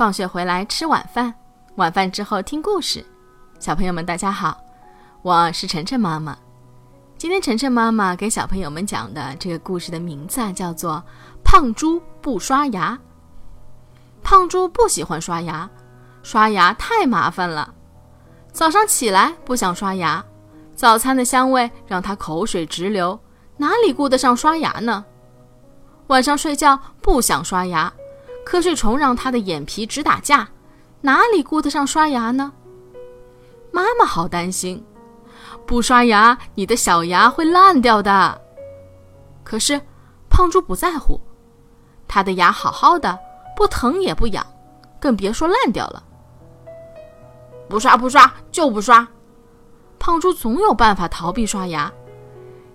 放学回来吃晚饭，晚饭之后听故事。小朋友们，大家好，我是晨晨妈妈。今天晨晨妈妈给小朋友们讲的这个故事的名字啊，叫做《胖猪不刷牙》。胖猪不喜欢刷牙，刷牙太麻烦了。早上起来不想刷牙，早餐的香味让他口水直流，哪里顾得上刷牙呢？晚上睡觉不想刷牙。瞌睡虫让他的眼皮直打架，哪里顾得上刷牙呢？妈妈好担心，不刷牙你的小牙会烂掉的。可是胖猪不在乎，他的牙好好的，不疼也不痒，更别说烂掉了。不刷不刷就不刷，胖猪总有办法逃避刷牙，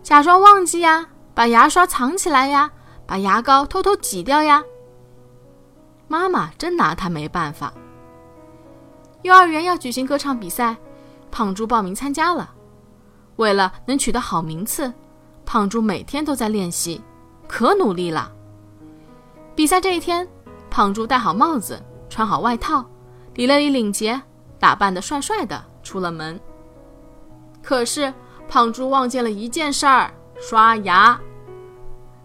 假装忘记呀，把牙刷藏起来呀，把牙膏偷偷挤掉呀。妈妈真拿他没办法。幼儿园要举行歌唱比赛，胖猪报名参加了。为了能取得好名次，胖猪每天都在练习，可努力了。比赛这一天，胖猪戴好帽子，穿好外套，理了理领结，打扮得帅帅的出了门。可是胖猪忘记了一件事儿——刷牙。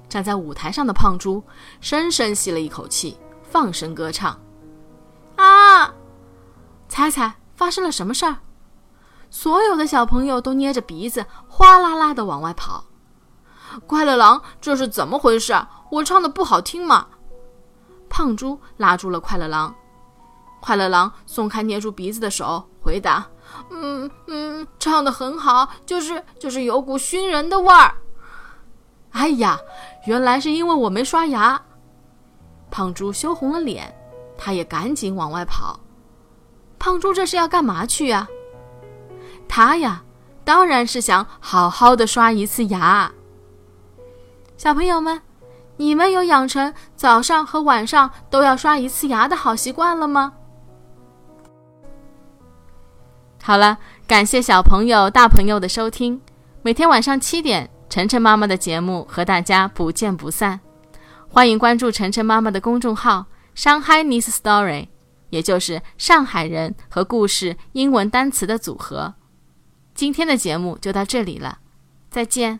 站在舞台上的胖猪深深吸了一口气。放声歌唱，啊！猜猜发生了什么事儿？所有的小朋友都捏着鼻子，哗啦啦的往外跑。快乐狼，这是怎么回事？我唱的不好听吗？胖猪拉住了快乐狼。快乐狼松开捏住鼻子的手，回答：“嗯嗯，唱的很好，就是就是有股熏人的味儿。”哎呀，原来是因为我没刷牙。胖猪羞红了脸，他也赶紧往外跑。胖猪这是要干嘛去呀？他呀，当然是想好好的刷一次牙。小朋友们，你们有养成早上和晚上都要刷一次牙的好习惯了吗？好了，感谢小朋友、大朋友的收听。每天晚上七点，晨晨妈妈的节目和大家不见不散。欢迎关注晨晨妈妈的公众号“ “Shanghai News Story”，也就是上海人和故事英文单词的组合。今天的节目就到这里了，再见。